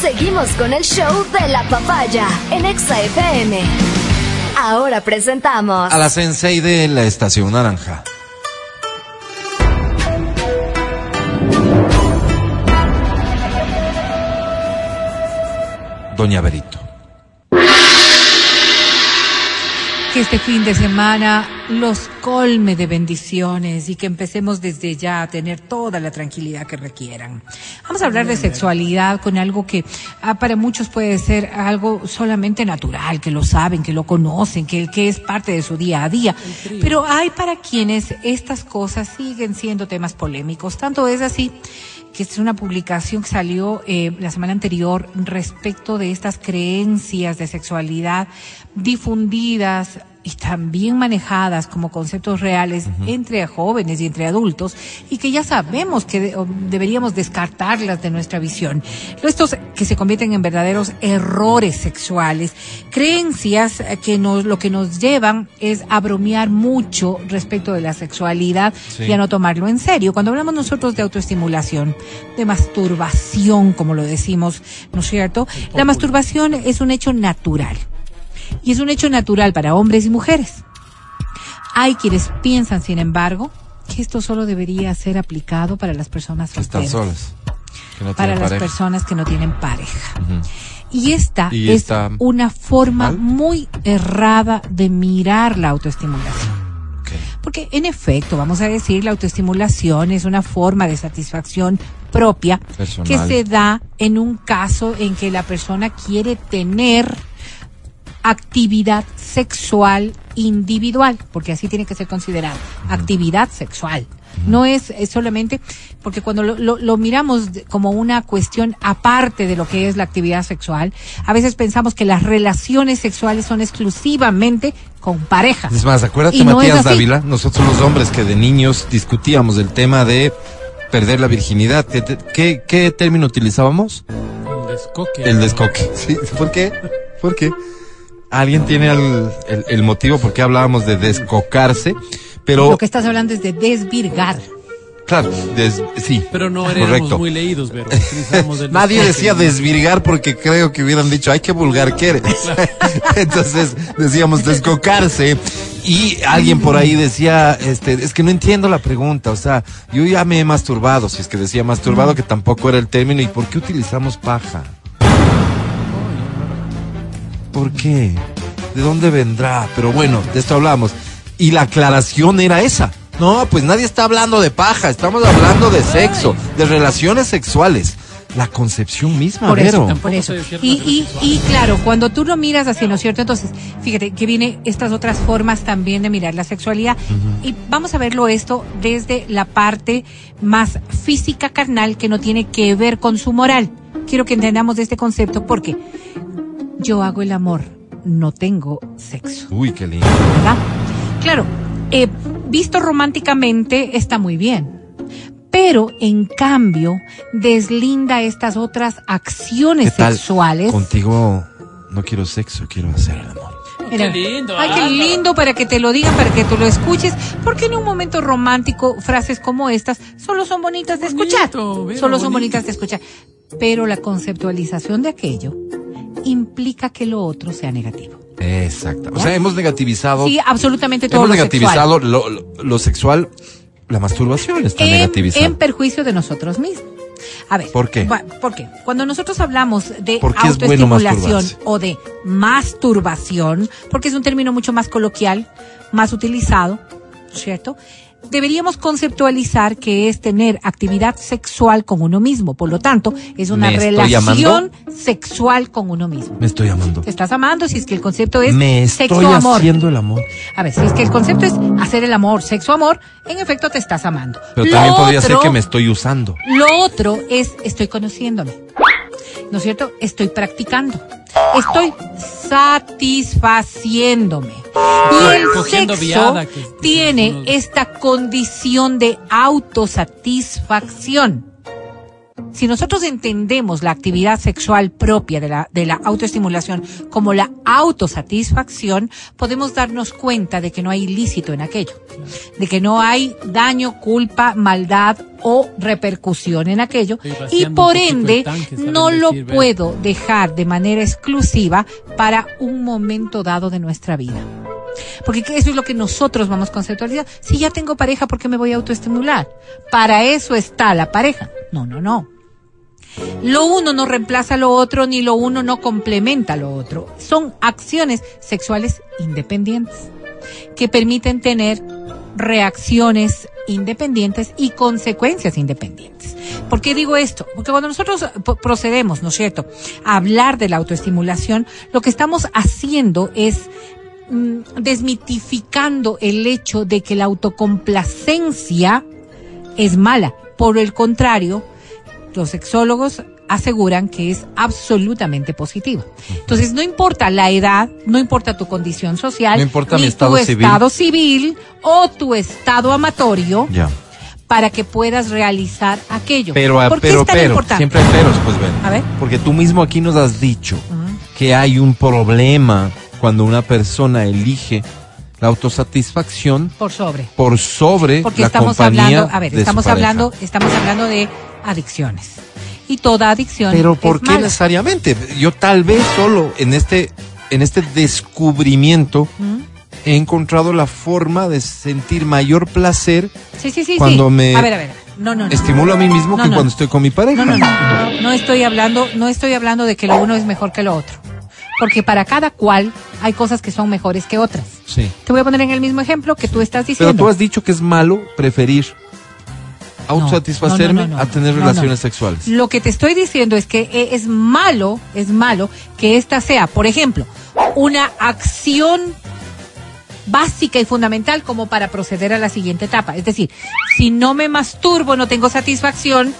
Seguimos con el show de la papaya en Exa FM. Ahora presentamos a la sensei de la estación naranja. Doña Berito. Que este fin de semana los colme de bendiciones y que empecemos desde ya a tener toda la tranquilidad que requieran. Vamos a hablar de sexualidad con algo que ah, para muchos puede ser algo solamente natural, que lo saben, que lo conocen, que, que es parte de su día a día. Pero hay para quienes estas cosas siguen siendo temas polémicos. Tanto es así que es una publicación que salió eh, la semana anterior respecto de estas creencias de sexualidad difundidas y también manejadas como conceptos reales entre jóvenes y entre adultos y que ya sabemos que deberíamos descartarlas de nuestra visión. Estos que se convierten en verdaderos errores sexuales, creencias que nos, lo que nos llevan es a bromear mucho respecto de la sexualidad y a no tomarlo en serio. Cuando hablamos nosotros de autoestimulación, de masturbación, como lo decimos, ¿no es cierto? La masturbación es un hecho natural y es un hecho natural para hombres y mujeres. Hay quienes piensan, sin embargo, que esto solo debería ser aplicado para las personas solteras. Están solas. para las personas que no tienen pareja. Y esta es una forma muy errada de mirar la autoestimulación. Porque en efecto, vamos a decir, la autoestimulación es una forma de satisfacción propia que se da en un caso en que la persona quiere tener actividad sexual individual, porque así tiene que ser considerado, actividad sexual. No es, solamente porque cuando lo, miramos como una cuestión aparte de lo que es la actividad sexual, a veces pensamos que las relaciones sexuales son exclusivamente con parejas. Es más, acuérdate, Matías Dávila, nosotros los hombres que de niños discutíamos el tema de perder la virginidad. ¿Qué, qué, término utilizábamos? El descoque. El descoque. Sí, ¿Por qué? ¿Por qué? Alguien tiene el, el, motivo por qué hablábamos de descocarse, pero... Lo que estás hablando es de desvirgar. Claro, sí. Pero no éramos muy leídos, pero Nadie decía desvirgar porque creo que hubieran dicho, ay, qué vulgar que eres. Entonces decíamos descocarse. Y alguien por ahí decía, este, es que no entiendo la pregunta, o sea, yo ya me he masturbado, si es que decía masturbado, que tampoco era el término, ¿y por qué utilizamos paja? ¿Por qué? ¿De dónde vendrá? Pero bueno, de esto hablamos. Y la aclaración era esa. No, pues nadie está hablando de paja, estamos hablando de sexo, de relaciones sexuales. La concepción misma, por eso, por eso. Y, y, y, claro, cuando tú lo miras así, ¿no es cierto? Entonces, fíjate que viene estas otras formas también de mirar la sexualidad. Y vamos a verlo esto desde la parte más física carnal que no tiene que ver con su moral. Quiero que entendamos este concepto porque yo hago el amor, no tengo sexo. Uy, qué lindo. ¿Verdad? Claro, eh, visto románticamente está muy bien. Pero en cambio, deslinda estas otras acciones sexuales. Contigo no quiero sexo, quiero hacer el amor. qué lindo. Ay, qué lindo para que te lo digan, para que tú lo escuches. Porque en un momento romántico, frases como estas solo son bonitas de escuchar. Solo son bonitas de escuchar. Pero la conceptualización de aquello implica que lo otro sea negativo. Exacto. O sea, hemos negativizado. Sí, absolutamente todo hemos negativizado Lo, sexual, la masturbación está en, negativizada. En perjuicio de nosotros mismos. A ver. ¿Por qué? ¿Por qué? Cuando nosotros hablamos de autoestimulación o de masturbación, porque es un término mucho más coloquial, más utilizado, ¿cierto? Deberíamos conceptualizar que es tener actividad sexual con uno mismo. Por lo tanto, es una relación sexual con uno mismo. Me estoy amando. Te estás amando si es que el concepto es Me estoy haciendo el amor. A ver, si es que el concepto es hacer el amor, sexo amor, en efecto te estás amando. Pero también podría ser que me estoy usando. Lo otro es estoy conociéndome. ¿No es cierto? Estoy practicando. Estoy satisfaciéndome. Y el sexo tiene esta condición de autosatisfacción. Si nosotros entendemos la actividad sexual propia de la, de la autoestimulación como la autosatisfacción, podemos darnos cuenta de que no hay ilícito en aquello, de que no hay daño, culpa, maldad o repercusión en aquello y por ende no lo puedo dejar de manera exclusiva para un momento dado de nuestra vida. Porque eso es lo que nosotros vamos conceptualizar. Si ya tengo pareja, ¿por qué me voy a autoestimular? Para eso está la pareja. No, no, no. Lo uno no reemplaza lo otro, ni lo uno no complementa lo otro. Son acciones sexuales independientes que permiten tener reacciones independientes y consecuencias independientes. ¿Por qué digo esto? Porque cuando nosotros procedemos, ¿no es cierto?, a hablar de la autoestimulación, lo que estamos haciendo es mm, desmitificando el hecho de que la autocomplacencia es mala. Por el contrario, los sexólogos aseguran que es absolutamente positivo. Entonces, no importa la edad, no importa tu condición social, no importa ni mi estado tu civil. estado civil o tu estado amatorio, Ya. para que puedas realizar aquello. Pero, ah, ¿Por qué es tan pero, importante? siempre hay peros, pues ven. A ver. Porque tú mismo aquí nos has dicho que hay un problema cuando una persona elige la autosatisfacción Por sobre. por sobre Porque la estamos compañía hablando, a ver, estamos hablando, estamos hablando de adicciones. Y toda adicción Pero es ¿por qué mala. necesariamente? Yo tal vez solo en este en este descubrimiento ¿Mm? he encontrado la forma de sentir mayor placer Sí, sí, sí, cuando sí. me A ver, a ver. No, no, no. estimulo a mí mismo No, que no. cuando estoy con mi pareja. No, no, no. No estoy hablando, no estoy hablando de que lo uno es mejor que lo otro. Porque para cada cual hay cosas que son mejores que otras. Sí. Te voy a poner en el mismo ejemplo que tú estás Pero diciendo. tú has dicho que es malo preferir autosatisfacerme no, no, no, a tener relaciones sexuales. Lo que te estoy diciendo es que e- es malo, es malo que esta sea, por ejemplo, una acción básica y fundamental como para proceder a la siguiente etapa. Es decir, si no me masturbo, no tengo satisfacción,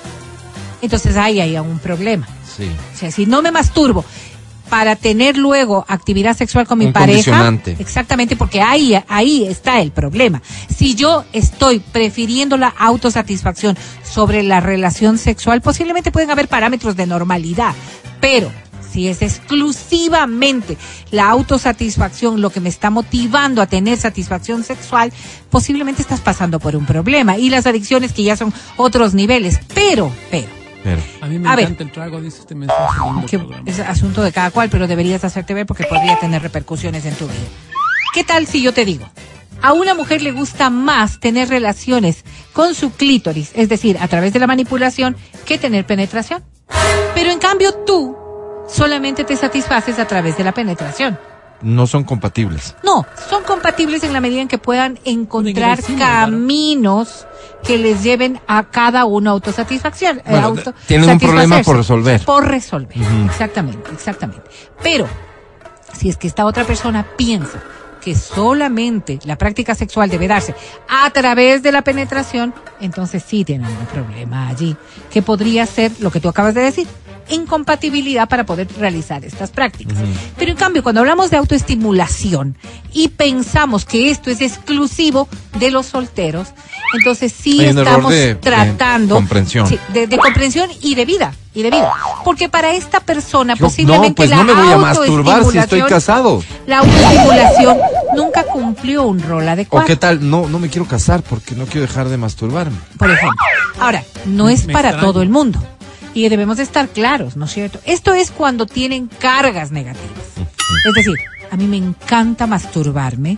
entonces ahí hay un problema. Sí. O sea, si no me masturbo para tener luego actividad sexual con mi Un pareja, exactamente, porque ahí, ahí está el problema. Si yo estoy prefiriendo la autosatisfacción sobre la relación sexual, posiblemente pueden haber parámetros de normalidad, pero si es exclusivamente la autosatisfacción lo que me está motivando a tener satisfacción sexual, posiblemente estás pasando por un problema. Y las adicciones que ya son otros niveles, pero, pero, Pero, A mí me A ver. encanta el trago, dice este mensaje. que programa. es asunto de cada cual, pero deberías hacerte ver porque podría tener repercusiones en tu vida. ¿Qué tal si yo te digo? A una mujer le gusta más tener relaciones con su clítoris, es decir, a través de la manipulación, que tener penetración. Pero en cambio tú solamente te satisfaces a través de la penetración. no son compatibles. No, son compatibles en la medida en que puedan encontrar claro. Que les lleven a cada uno autosatisfacción. eh, Bueno, auto- tienen un problema por resolver. Por resolver, exactamente, exactamente. Pero, si es que esta otra persona piensa que solamente la práctica sexual debe darse a través de la penetración, entonces sí tienen un problema allí, que podría ser lo que tú acabas de decir, incompatibilidad para poder realizar estas prácticas. Pero en cambio, cuando hablamos de autoestimulación y pensamos que esto es exclusivo de los solteros, entonces sí Hay estamos de- de tratando comprensión. sí, de, de comprensión y de vida y de vida, porque para esta persona Yo, posiblemente no, pues la no me voy a masturbar si estoy casado. La autoestimulación nunca cumplió un rol ¿O adecuado. qué tal? No, no me quiero casar porque no quiero dejar de masturbarme. por ejemplo. Ahora, no es Me para todo el mundo. Y debemos de estar claros, ¿no es cierto? Esto es cuando tienen cargas negativas. Es decir, a mí me encanta masturbarme,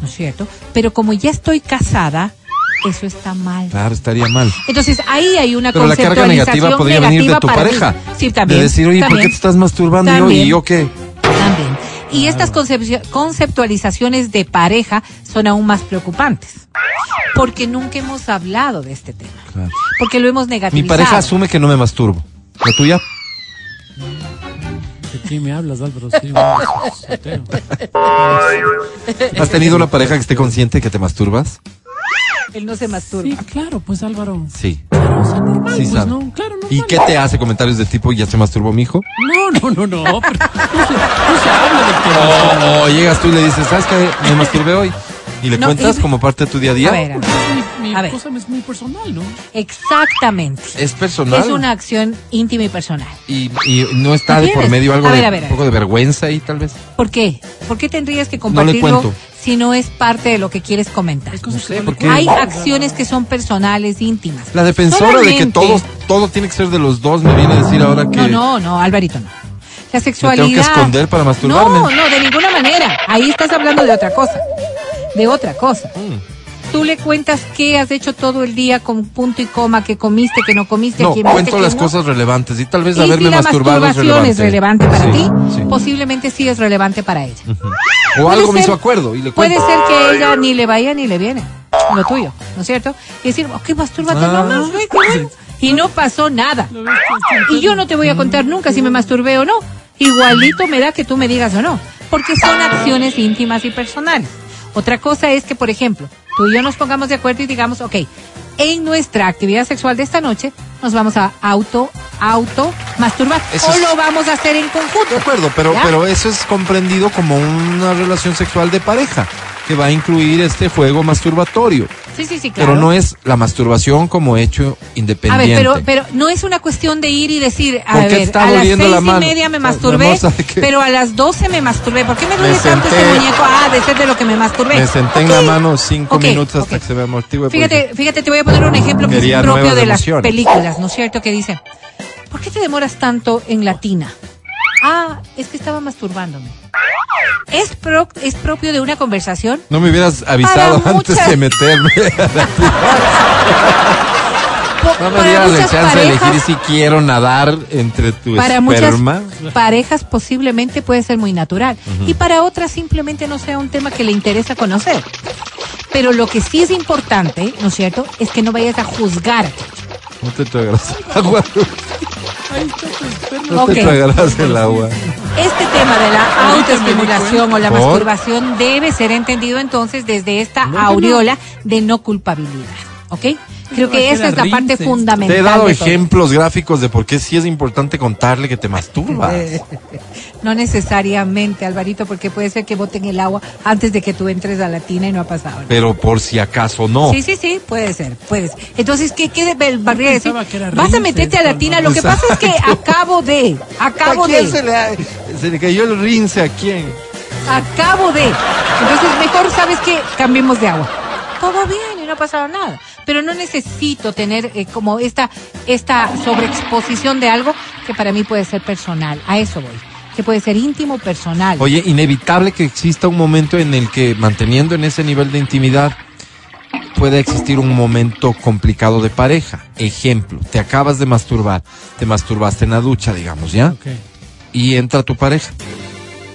¿no es cierto? Pero como ya estoy casada, eso está mal. Claro, estaría mal. Entonces ahí hay una Pero la carga negativa podría venir de tu mí. pareja. Sí, también. De decir, oye, ¿por qué también. te estás masturbando? Y yo, También. ¿Y yo qué? También. Y estas concepcio- conceptualizaciones de pareja son aún más preocupantes. Porque nunca hemos hablado de este tema. Claro. Porque lo hemos Mi negativizado. pareja asume que no me masturbo. ¿La tuya? ¿De quién me hablas, Álvaro? Sí. ¿Has tenido una pareja que esté consciente que te masturbas? Él no se masturba. Sí, claro, pues Álvaro. Sí. Claro, o sea, normal, Sí pues sabe. no, claro, normal. ¿Y qué te hace comentarios de tipo, ya se masturbó mi hijo? No, no, no, no, pero no se, no se habla de que... O, o llegas tú y le dices, ¿sabes qué? Me masturbé hoy. Y le No, cuentas y- como parte de tu día a día. A ver, a ver. Mi, mi A ver. cosa es muy personal, ¿no? Exactamente. Es personal. Es una acción íntima y personal. Y, y no está de por medio algo A ver, de a ver, a un poco de vergüenza ahí, tal vez. ¿Por qué? ¿Por qué tendrías que le compartirlo cuento. Si no es parte de lo que quieres comentar? Sé, no ¿por le qué? Hay acciones que son personales, íntimas. La defensora de que todo, todo tiene que ser de los dos me viene a decir ahora que No, no, no, Alvarito, no. La sexualidad. tengo que esconder para masturbarme. No, no, de ninguna manera. Ahí estás hablando de otra cosa. De otra cosa. Mm. Tú le cuentas qué has hecho todo el día con punto y coma, que comiste, que no comiste, No, viste, cuento las no. cosas relevantes y tal vez Y haberme si la masturbado es masturbación relevante. es relevante para Sí, ti, sí. posiblemente sí es relevante para ella. O Puede algo me ser- hizo acuerdo y le Puede cuento. ser que ella ni le vaya ni le viene. Lo tuyo, ¿no es cierto? Y decir, ok, mastúrbate, Ah. no más, güey, qué bueno. Y no pasó nada. Y yo no te voy a contar nunca si me masturbé o no. Igualito me da que tú me digas o no. Porque son acciones íntimas y personales. Otra cosa es que, por ejemplo, tú y yo nos pongamos de acuerdo y digamos, ok, en nuestra actividad sexual de esta noche nos vamos a auto, auto masturbar. Eso o es- lo vamos a hacer en conjunto. De acuerdo, pero, ¿Ya? pero eso es comprendido como una relación sexual de pareja, que va a incluir este juego masturbatorio. Sí, sí, sí, claro. Pero no es la masturbación como hecho A independiente. ver, pero, pero no es una cuestión de ir y decir, a ¿Por qué te ver, a las seis la y media me O sea, masturbé, pero a las doce me masturbé. ¿Por qué me duele tanto este muñeco? Ah, de ser de lo que me masturbé. Me senté en la mano cinco minutos hasta ok. que se me amortigüe. porque- Fíjate, fíjate, te voy a poner un ejemplo que es propio de las películas, ¿no es cierto? Que dice, ¿por qué te demoras tanto en latina? Ah, es que estaba masturbándome. ¿Es, pro- ¿Es propio de una conversación? No me hubieras avisado Para antes muchas- de meterme. No me dieras la muchas chance de elegir si quiero nadar entre tu para muchas esperma. parejas posiblemente puede ser muy natural y para otras simplemente no sea un tema que le interesa conocer. Pero lo que sí es importante, ¿no es cierto?, es que no vayas a juzgar. No te No Ok. te tragarás el agua. Este tema de la autoestimulación o la ¿Por? masturbación debe ser entendido entonces desde esta aureola de no culpabilidad. ¿Ok? Creo que esa es la parte fundamental. Te he dado ejemplos gráficos de por qué sí es importante contarle que te masturbas. No necesariamente, Alvarito, porque puede ser que boten el agua antes de que tú entres a la tina y no ha pasado. Pero por si acaso no. Sí, sí, sí, puede ser, puede ser. Entonces, ¿qué, qué debe Barriga decir? Vas a meterte a la tina. Lo que Exacto. pasa es que acabo de, acabo ¿A quién de, se le, ha- se le cayó el rince a quién? acabo de. Entonces, mejor sabes que cambiemos de agua. Todo bien no ha pasado nada. Pero no necesito tener eh, como esta, esta sobreexposición de algo que para mí puede ser personal. A eso voy. Que puede ser íntimo, personal. Oye, inevitable que exista un momento en el que, manteniendo en ese nivel de intimidad, puede existir un momento complicado de pareja. Ejemplo, te acabas de masturbar, te masturbaste en la ducha, digamos, ¿ya? Y entra tu pareja.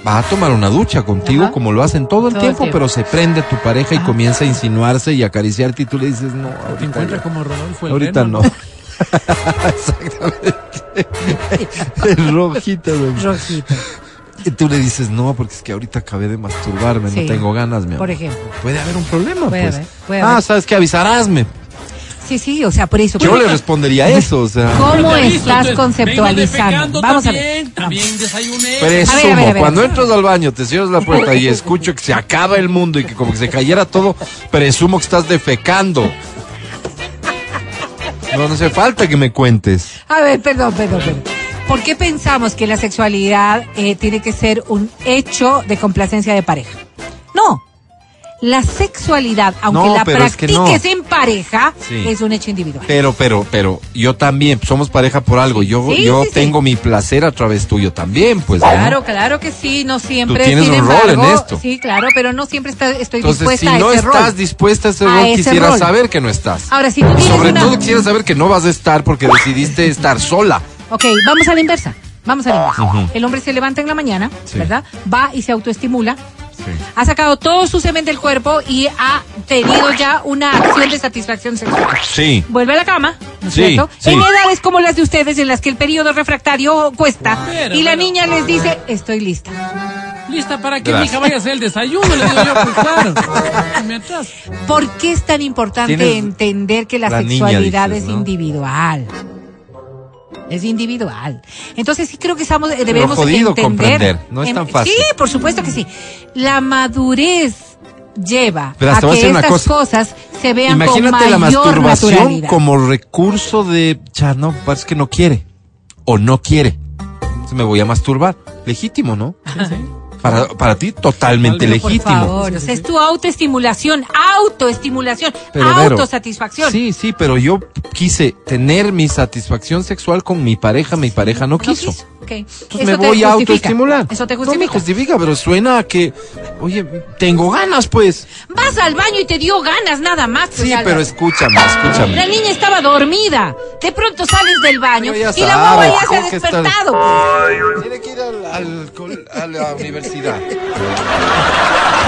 Va a tomar una ducha contigo Ajá. como lo hacen todo el Todo el tiempo, tiempo. pero se prende tu pareja y comienza a insinuarse y acariciarte y tú le dices, no, Te ahorita, encuentras ya. como Rodolfo el ahorita Reno, no. Exactamente. Es rojita, güey. Rojito, Y tú le dices, no, porque es que ahorita acabé de masturbarme, Sí. no tengo ganas, mi amor. por ejemplo. Puede haber un problema, Puede pues. haber, puede ah, haber. ¿sabes qué? Avisarásme. Sí, sí, o sea, por eso. Yo por le eso- respondería eso, o sea. ¿Cómo estás conceptualizando? Vamos a también, ver. También desayuné. Presumo, A ver, a ver, a ver. cuando entras al baño, te cierras la puerta y escucho que se acaba el mundo y que como que se cayera todo, presumo que estás defecando. No, no hace falta que me cuentes. A ver, perdón, perdón, perdón. ¿Por qué pensamos que la sexualidad eh, tiene que ser un hecho de complacencia de pareja? No. La sexualidad, aunque No, la pero es que no. practiques en pareja, Sí. es un hecho individual. Pero, pero, pero, yo también, somos pareja por algo. Yo, Sí, yo sí, sí. tengo mi placer a través tuyo también, pues. ¿no? Claro, claro que sí, no siempre. Tú tienes sin un rol en embargo, esto. Sí, claro, pero no siempre está- estoy Entonces, dispuesta si a no ese estás rol. dispuesta a ese A rol, ese quisiera rol. saber que no estás. Ahora, si tú tienes Sobre una... todo quisiera saber que no vas a estar porque decidiste estar sola. Ok, vamos a la inversa. Vamos a la inversa. El hombre se levanta en la mañana. ¿verdad? Va y se autoestimula. Ha sacado todo su semen del cuerpo y ha tenido ya una acción de satisfacción sexual. Sí. Vuelve a la cama, ¿no es Sí, cierto? sí. En edades como las de ustedes, en las que el periodo refractario cuesta. Pero, y la pero- niña les dice, estoy lista. ¿Lista para que Gracias. mi hija vaya a hacer el desayuno? Le digo yo, pues claro. ¿Por qué es tan importante entender que la, la niña, sexualidad dices, es ¿no? individual? Es individual. Entonces sí creo que estamos eh, debemos jodido entender. comprender, no es tan fácil. Sí, por supuesto que sí. La madurez lleva Pero hasta a que estas cosa. cosas se vean con Imagínate la mayor masturbación naturalidad. como recurso de, ya no, parece que no quiere. O no quiere. Entonces me voy a masturbar. Legítimo, ¿no? Para, para ti, totalmente Por legítimo. favor, o sea, es tu autoestimulación, autoestimulación, Pero, autosatisfacción. Sí, sí, pero yo quise tener mi satisfacción sexual con mi pareja, mi pareja no ¿No quiso. Eso me voy a justifica. autoestimular. Eso te No me justifica. justifica, pero suena a que, oye, tengo ganas, pues. Vas al baño y te dio ganas nada más. pues, Sí, Álvaro. pero escúchame, La escúchame. niña estaba dormida. De pronto sales del baño y la guagua ya se ha estar- despertado. pues. Tiene que ir al, al col- a la universidad.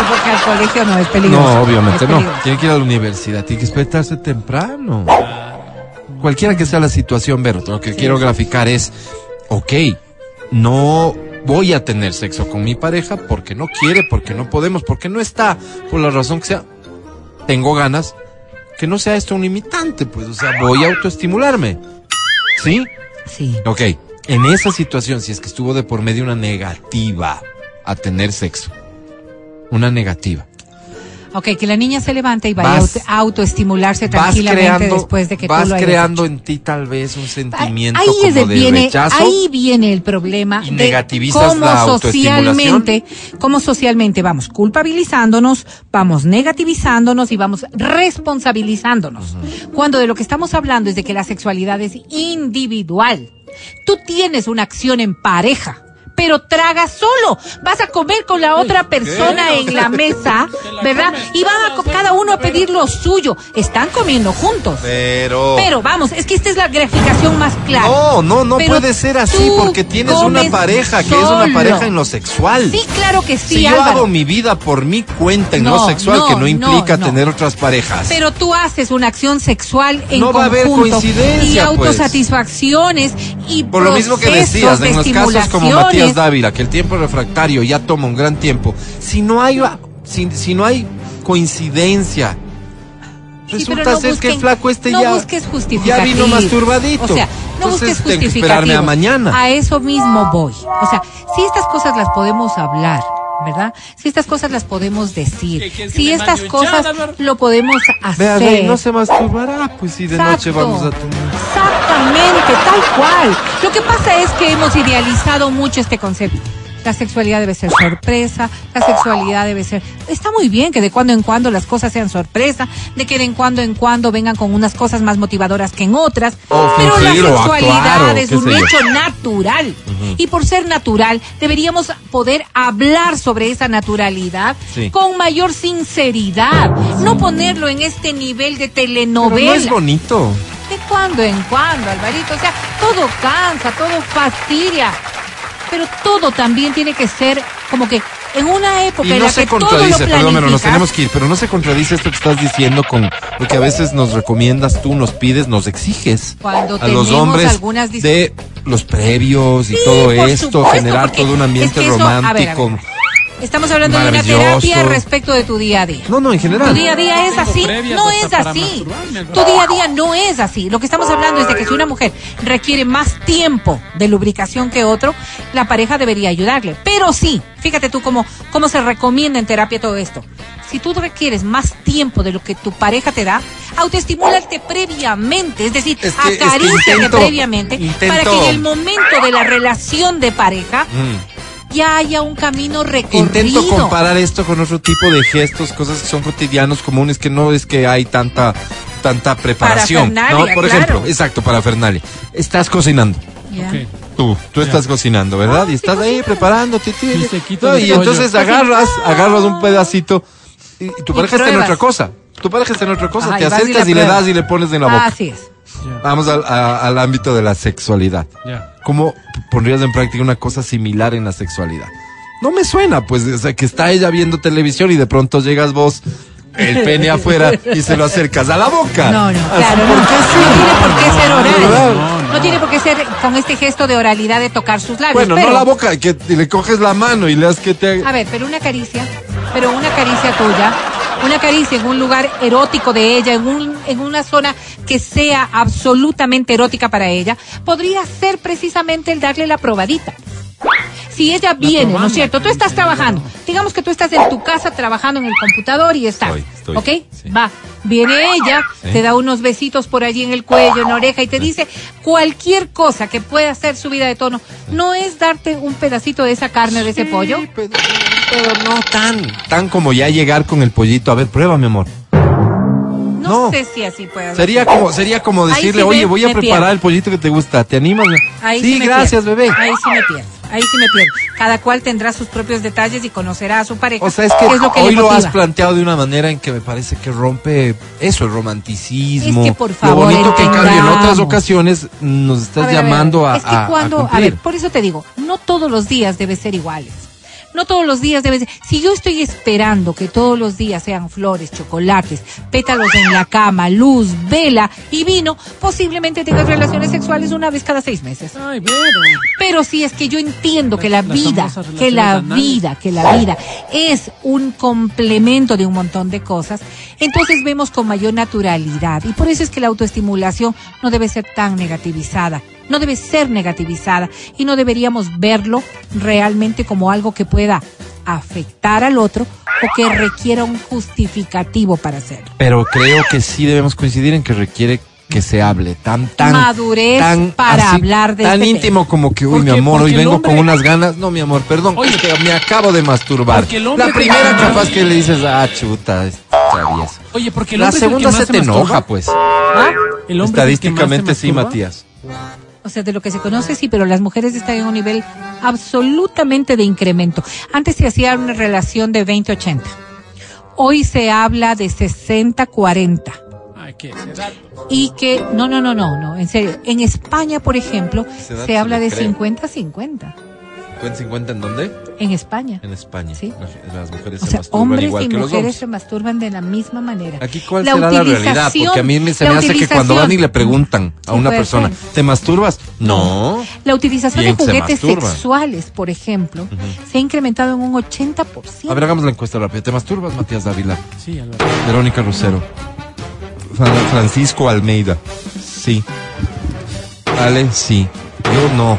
Porque al colegio no es peligroso. No, obviamente Es no. peligroso. Tiene que ir a la universidad, tiene que despertarse temprano. Cualquiera que sea la situación, Vero, lo que quiero graficar es, ok, no voy a tener sexo con mi pareja porque no quiere, porque no podemos, porque no está, por la razón que sea. Tengo ganas, que no sea esto un limitante, pues, o sea, voy a autoestimularme. ¿Sí? Sí. Ok, en esa situación, si es que estuvo de por medio una negativa a tener sexo, una negativa. Ok, que la niña se levante y vaya Vas- a auto- a autoestimularse tranquilamente creando, después de que vas tú lo hayas creando hecho. en ti tal vez un sentimiento ahí es como el- de viene, rechazo. ahí viene el problema y de negativizas cómo la autoestimulación. socialmente, cómo socialmente vamos culpabilizándonos, vamos negativizándonos y vamos responsabilizándonos. Cuando de lo que estamos hablando es de que la sexualidad es individual. Tú tienes una acción en pareja. Pero tragas solo. Vas a comer con la otra persona en la mesa, ¿verdad? Y van a cada uno a pedir lo suyo. Están comiendo juntos. Pero... Pero vamos, es que esta es la graficación más clara. no, no, no Pero puede ser así porque tienes una pareja que es una pareja en lo sexual. Sí, claro que sí, si yo Álvaro. hago mi vida por mi cuenta en No, lo sexual, que no, implica no, tener otras parejas. Pero tú haces una acción sexual en No va a haber conjunto coincidencia, y pues. autosatisfacciones y Por lo mismo que decías, de en los casos como estimulaciones. Dávila, que el tiempo refractario ya toma un gran tiempo. Si no hay, si, si no hay coincidencia, Sí, resulta no ser que el flaco este no ya, busques ya vino masturbadito. O sea, no Entonces, busques esperarme a mañana. A eso mismo voy. O sea, si estas cosas las podemos hablar, ¿verdad? Si estas cosas las podemos decir, ¿Qué quieres que si estas cosas lo podemos Vea, hacer. Rey, no se masturbará, pues si de noche vamos a tomar. Exactamente, tal cual. Lo que pasa es que hemos idealizado mucho este concepto. La sexualidad debe ser sorpresa, la sexualidad debe ser... Está muy bien que de cuando en cuando las cosas sean sorpresa, de que de cuando en cuando vengan con unas cosas más motivadoras que en otras, O pero la fingir sexualidad actuar, es un yo. hecho natural. Y por ser natural, deberíamos poder hablar sobre esa naturalidad Sí. con mayor sinceridad, no ponerlo en este nivel de Pero telenovela. no es bonito. De cuando en cuando, Alvarito. O sea, todo cansa, todo fastidia. Pero todo también tiene que ser como que en una época Y en no la se que todo lo contradice, perdón, pero nos tenemos que ir, pero no se contradice esto que estás diciendo con lo que a veces nos recomiendas tú, nos pides, nos exiges Cuando a los hombres algunas de los previos y Sí, todo esto, supuesto, generar todo un es ambiente que eso- a ver, a ver. Estamos hablando de una terapia respecto de tu día a día. No, no, en Tu general. día a día es así, no es así. Tu día a día no es así. Lo que estamos hablando es de que si una mujer requiere más tiempo de lubricación que otro, la pareja debería ayudarle. Pero sí, fíjate tú cómo, cómo se recomienda en terapia todo esto. Si tú requieres más tiempo de lo que tu pareja te da, autoestimúlate previamente, es decir, Es que- es que acaríciate intento- previamente intento- para que en el momento de la relación de pareja Mm. Ya haya un camino recorrido. Intento comparar esto con otro tipo de gestos, cosas que son cotidianos, comunes, que no es que hay tanta tanta preparación. ¿no? Por claro. ejemplo, exacto, para Fernalia. Estás cocinando. Ok. Tú, tú estás cocinando, ¿verdad? Ah, y sí, estás ahí cocino. preparándote. ti, ti. No, y rollo. entonces agarras, agarras un pedacito y, y tu Y pareja está en otra cosa. Tu pareja está en otra cosa. Ajá, Te y y acercas y, le das y le pones en la boca. Así es. Ya, Vamos al, a- al ámbito de la sexualidad. ya. ¿Cómo pondrías en práctica una cosa similar en la sexualidad? No me suena, pues, o sea, que está ella viendo televisión y de pronto llegas vos, el pene afuera, y se lo acercas a la boca. No, no, Así, claro, no. ¿por qué sí? No tiene por qué ser oral. No, No, no. tiene por qué ser con este gesto de oralidad de tocar sus labios. Bueno, pero, no la boca, que le coges la mano y le das que te... A ver, pero una caricia, pero una caricia tuya, una caricia en un lugar erótico de ella, en, un, en una zona que sea absolutamente erótica para ella, podría ser precisamente el darle la probadita. Si ella viene, ¿no es cierto? Tú estás trabajando. Digamos que tú estás en tu casa trabajando en el computador y estás. Estoy, estoy, ¿Ok? sí. Va. Viene ella, Sí. te da unos besitos por allí en el cuello, en la oreja y te dice cualquier cosa que pueda hacer su vida de tono. No es darte un pedacito de esa carne, de ese pollo. Sí, Pero, pero no tan, tan como ya llegar con el pollito. A ver, prueba, mi amor. No, No. sé si así puede Sería ser. como, sería como decirle, sí me- oye, voy a preparar pierdo. el pollito que te gusta. ¿Te animas? Ahí sí, me gracias, pierdo. bebé. Ahí sí me pierdo. Ahí sí me pierdo. Cada cual tendrá sus propios detalles y conocerá a su pareja. O sea, es que, ¿Qué lo que hoy lo has planteado de una manera en que me parece que rompe eso, el romanticismo. Es que, por favor, Lo bonito que en cambio en otras ocasiones nos estás A ver, a ver, llamando a, Es que a- a cuando, a, cumplir. ver, por eso te digo, no todos los días deben ser iguales. No todos los días deben ser. Si yo estoy esperando que todos los días sean flores, chocolates, pétalos en la cama, luz, vela y vino, posiblemente tengas relaciones sexuales una vez cada seis meses. Ay, pero. Pero si es que yo entiendo que la vida, que la vida, que la vida es un complemento de un montón de cosas, entonces vemos con mayor naturalidad. Y por eso es que la autoestimulación no debe ser tan negativizada, no debe ser negativizada y no deberíamos verlo realmente como algo que pueda afectar al otro o que requiera un justificativo para hacerlo. Pero creo que sí debemos coincidir en que requiere que se hable tan tan Madurez tan para hablar de tan este íntimo como que uy mi amor hoy vengo hombre- con unas ganas no mi amor perdón Oye, es que me acabo de masturbar la te- primera capaz que le dices ah chuta es travieso Oye, porque el la hombre es el que segunda más se te masturba. enoja pues ¿Ah? El hombre es el que más se estadísticamente sí. Matías O sea, de lo que se conoce, sí, pero las mujeres están en un nivel absolutamente de incremento. Antes se hacía una relación de 20-80. Hoy se habla de 60-40. Ay, qué edad. Y que, no, no, no, no, no, en serio. En España, por ejemplo, se habla de creo. 50-50. ¿Cuenta 50 en dónde? En España. En España. Sí. Las, mujeres O se masturban hombres igual y que los mujeres hombres. se masturban de la misma manera. Aquí cuál será la realidad, porque a mí me, se la me hace que cuando van y le preguntan a una persona, ser. ¿te masturbas? No. La utilización Bien de se juguetes sexuales, por ejemplo, se ha incrementado en un 80%. A ver, hagamos la encuesta rápida. ¿Te masturbas, Matías Dávila? Sí, Álvaro. Verónica Lucero. Fran- Francisco Almeida. Sí. Ale, sí. Yo no.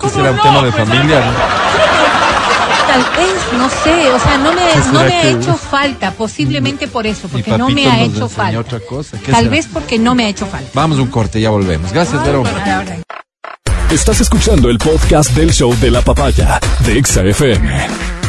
¿Cómo Ese era un tema de Pues, familia, ¿no? Tal vez, no sé, o sea, no me, ¿Qué no será me ha que- hecho falta, posiblemente por eso, porque no me ha nos hecho falta. otra cosa. ¿Qué Tal será? vez porque no me ha hecho falta. Vamos a un corte, ya volvemos. Gracias. Ahora, Estás escuchando el podcast del show de la papaya de Exa FM.